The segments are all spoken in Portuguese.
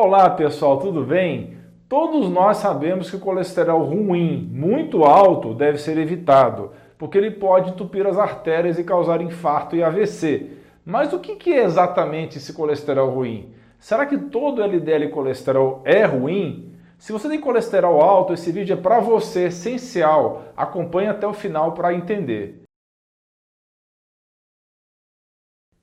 Olá pessoal, tudo bem? Todos nós sabemos que o colesterol ruim, muito alto, deve ser evitado, porque ele pode entupir as artérias e causar infarto e AVC. Mas o que é exatamente esse colesterol ruim? Será que todo LDL colesterol é ruim? Se você tem colesterol alto, esse vídeo é para você, essencial. Acompanhe até o final para entender.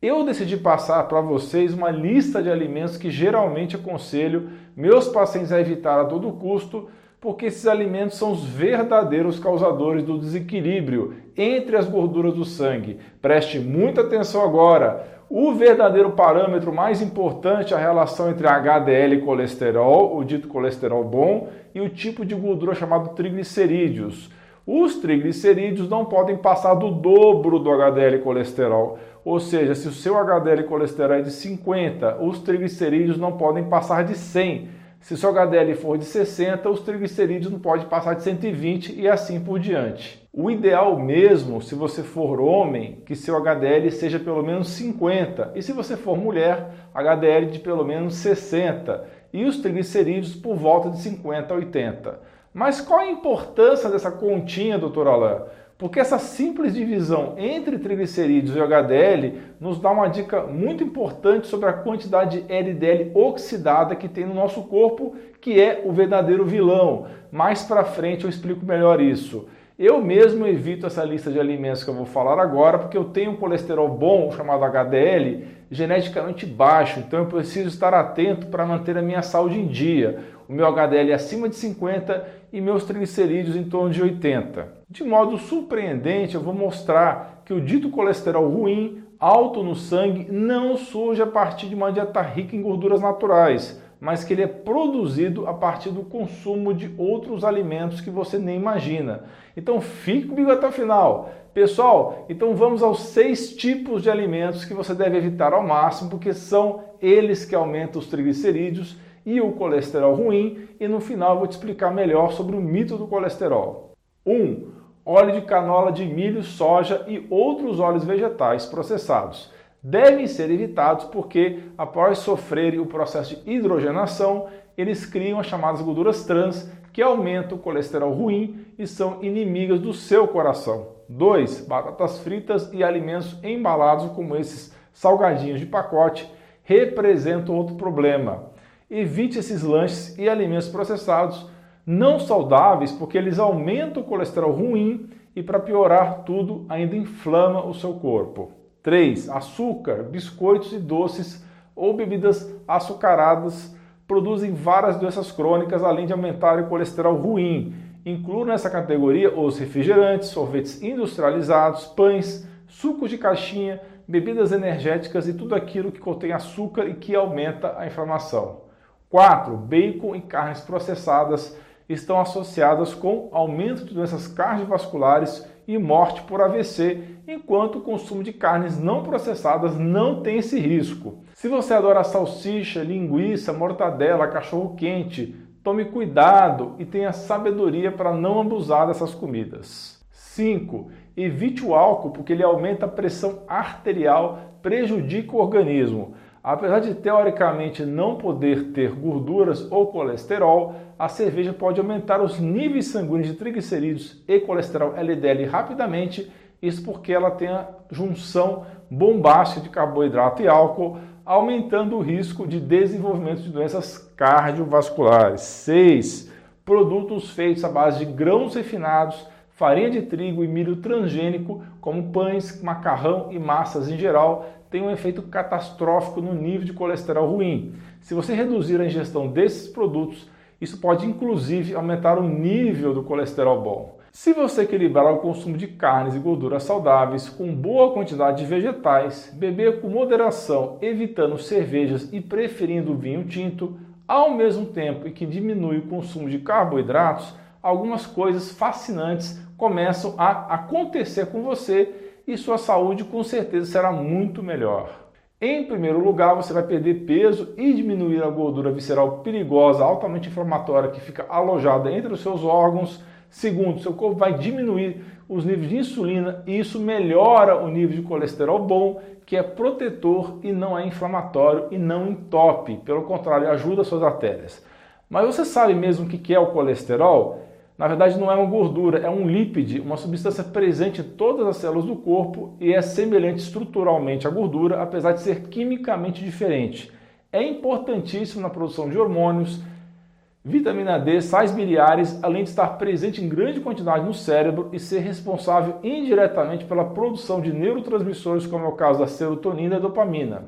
Eu decidi passar para vocês uma lista de alimentos que geralmente aconselho meus pacientes a evitar a todo custo, porque esses alimentos são os verdadeiros causadores do desequilíbrio entre as gorduras do sangue. Preste muita atenção agora. O verdadeiro parâmetro mais importante é a relação entre HDL e colesterol, o dito colesterol bom, e o tipo de gordura chamado triglicerídeos. Os triglicerídeos não podem passar do dobro do HDL colesterol. Ou seja, se o seu HDL colesterol é de 50, os triglicerídeos não podem passar de 100. Se o seu HDL for de 60, os triglicerídeos não podem passar de 120 e assim por diante. O ideal mesmo, se você for homem, que seu HDL seja pelo menos 50 e se você for mulher, HDL de pelo menos 60 e os triglicerídeos por volta de 50 a 80. Mas qual a importância dessa continha, doutor Alain? Porque essa simples divisão entre triglicerídeos e HDL nos dá uma dica muito importante sobre a quantidade de LDL oxidada que tem no nosso corpo, que é o verdadeiro vilão. Mais para frente eu explico melhor isso. Eu mesmo evito essa lista de alimentos que eu vou falar agora, porque eu tenho um colesterol bom, chamado HDL, geneticamente baixo, então eu preciso estar atento para manter a minha saúde em dia. O meu HDL é acima de 50 e meus triglicerídeos em torno de 80. De modo surpreendente, eu vou mostrar que o dito colesterol ruim, alto no sangue, não surge a partir de uma dieta rica em gorduras naturais mas que ele é produzido a partir do consumo de outros alimentos que você nem imagina. Então fique comigo até o final. Pessoal, então vamos aos seis tipos de alimentos que você deve evitar ao máximo, porque são eles que aumentam os triglicerídeos e o colesterol ruim, e no final eu vou te explicar melhor sobre o mito do colesterol. 1. Um, óleo de canola de milho, soja e outros óleos vegetais processados devem ser evitados porque, após sofrerem o processo de hidrogenação, eles criam as chamadas gorduras trans, que aumentam o colesterol ruim e são inimigas do seu coração. 2. Batatas fritas e alimentos embalados, como esses salgadinhos de pacote, representam outro problema. Evite esses lanches e alimentos processados não saudáveis, porque eles aumentam o colesterol ruim e, para piorar tudo, ainda inflama o seu corpo. 3. Açúcar, biscoitos e doces ou bebidas açucaradas produzem várias doenças crônicas, além de aumentar o colesterol ruim. Incluo nessa categoria os refrigerantes, sorvetes industrializados, pães, sucos de caixinha, bebidas energéticas e tudo aquilo que contém açúcar e que aumenta a inflamação. 4. Bacon e carnes processadas estão associadas com aumento de doenças cardiovasculares e morte por AVC, enquanto o consumo de carnes não processadas não tem esse risco. Se você adora salsicha, linguiça, mortadela, cachorro quente, tome cuidado e tenha sabedoria para não abusar dessas comidas. 5. Evite o álcool porque ele aumenta a pressão arterial, prejudica o organismo. Apesar de teoricamente não poder ter gorduras ou colesterol, a cerveja pode aumentar os níveis sanguíneos de triglicerídeos e colesterol LDL rapidamente, isso porque ela tem a junção bombástica de carboidrato e álcool, aumentando o risco de desenvolvimento de doenças cardiovasculares. 6. Produtos feitos à base de grãos refinados, farinha de trigo e milho transgênico, como pães, macarrão e massas em geral, tem um efeito catastrófico no nível de colesterol ruim. Se você reduzir a ingestão desses produtos, isso pode inclusive aumentar o nível do colesterol bom. Se você equilibrar o consumo de carnes e gorduras saudáveis com boa quantidade de vegetais, beber com moderação, evitando cervejas e preferindo vinho tinto, ao mesmo tempo que diminui o consumo de carboidratos, algumas coisas fascinantes começam a acontecer com você e sua saúde com certeza será muito melhor. Em primeiro lugar, você vai perder peso e diminuir a gordura visceral perigosa, altamente inflamatória que fica alojada entre os seus órgãos. Segundo, seu corpo vai diminuir os níveis de insulina e isso melhora o nível de colesterol bom, que é protetor e não é inflamatório e não entope. Pelo contrário, ajuda as suas artérias. Mas você sabe mesmo o que é o colesterol? Na verdade, não é uma gordura, é um lípide, uma substância presente em todas as células do corpo e é semelhante estruturalmente à gordura, apesar de ser quimicamente diferente. É importantíssimo na produção de hormônios, vitamina D, sais biliares, além de estar presente em grande quantidade no cérebro e ser responsável indiretamente pela produção de neurotransmissores, como é o caso da serotonina e dopamina.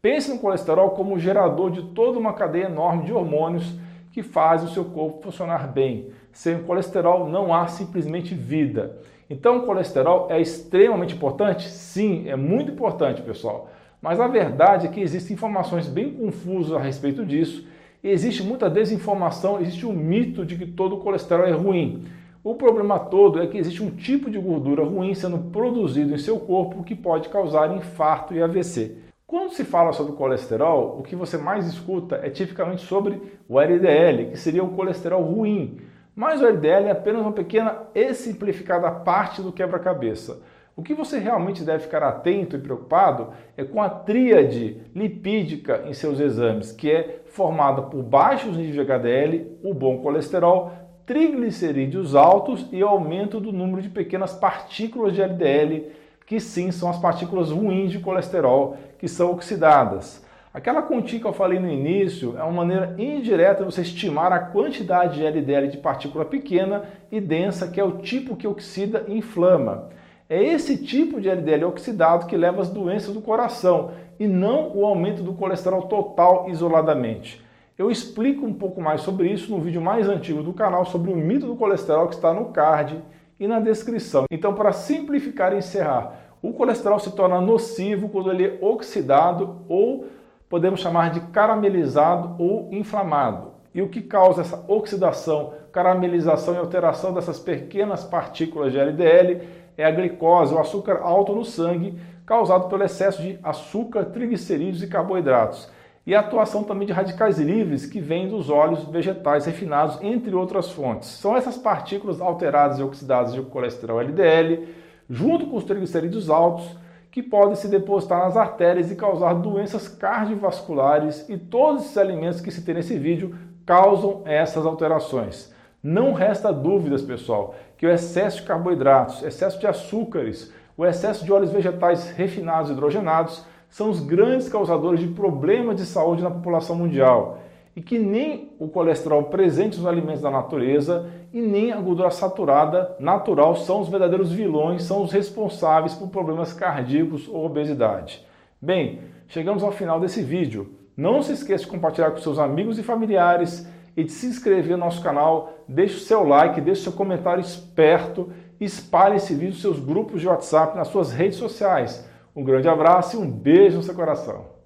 Pense no colesterol como gerador de toda uma cadeia enorme de hormônios que faz o seu corpo funcionar bem. Sem colesterol não há simplesmente vida. Então, o colesterol é extremamente importante? Sim, é muito importante, pessoal. Mas a verdade é que existem informações bem confusas a respeito disso. Existe muita desinformação, existe um mito de que todo colesterol é ruim. O problema todo é que existe um tipo de gordura ruim sendo produzido em seu corpo que pode causar infarto e AVC. Quando se fala sobre colesterol, o que você mais escuta é tipicamente sobre o LDL, que seria o colesterol ruim. Mas o LDL é apenas uma pequena e simplificada parte do quebra-cabeça. O que você realmente deve ficar atento e preocupado é com a tríade lipídica em seus exames, que é formada por baixos níveis de HDL, o bom colesterol, triglicerídeos altos e aumento do número de pequenas partículas de LDL que sim são as partículas ruins de colesterol que são oxidadas. Aquela continha que eu falei no início é uma maneira indireta de você estimar a quantidade de LDL de partícula pequena e densa, que é o tipo que oxida e inflama. É esse tipo de LDL oxidado que leva às doenças do coração e não o aumento do colesterol total isoladamente. Eu explico um pouco mais sobre isso no vídeo mais antigo do canal sobre o mito do colesterol que está no card e na descrição. Então, para simplificar e encerrar, o colesterol se torna nocivo quando ele é oxidado ou podemos chamar de caramelizado ou inflamado. E o que causa essa oxidação, caramelização e alteração dessas pequenas partículas de LDL é a glicose, o açúcar alto no sangue, causado pelo excesso de açúcar, triglicerídeos e carboidratos. E a atuação também de radicais livres que vêm dos óleos vegetais refinados, entre outras fontes. São essas partículas alteradas e oxidadas de colesterol LDL junto com os triglicerídeos altos, que podem se depositar nas artérias e causar doenças cardiovasculares e todos esses alimentos que se tem nesse vídeo causam essas alterações. Não resta dúvidas, pessoal, que o excesso de carboidratos, excesso de açúcares, o excesso de óleos vegetais refinados e hidrogenados são os grandes causadores de problemas de saúde na população mundial e que nem o colesterol presente nos alimentos da natureza e nem a gordura saturada natural são os verdadeiros vilões, são os responsáveis por problemas cardíacos ou obesidade. Bem, chegamos ao final desse vídeo. Não se esqueça de compartilhar com seus amigos e familiares e de se inscrever no nosso canal, deixe o seu like, deixe o seu comentário esperto, espalhe esse vídeo nos seus grupos de WhatsApp, nas suas redes sociais. Um grande abraço e um beijo no seu coração.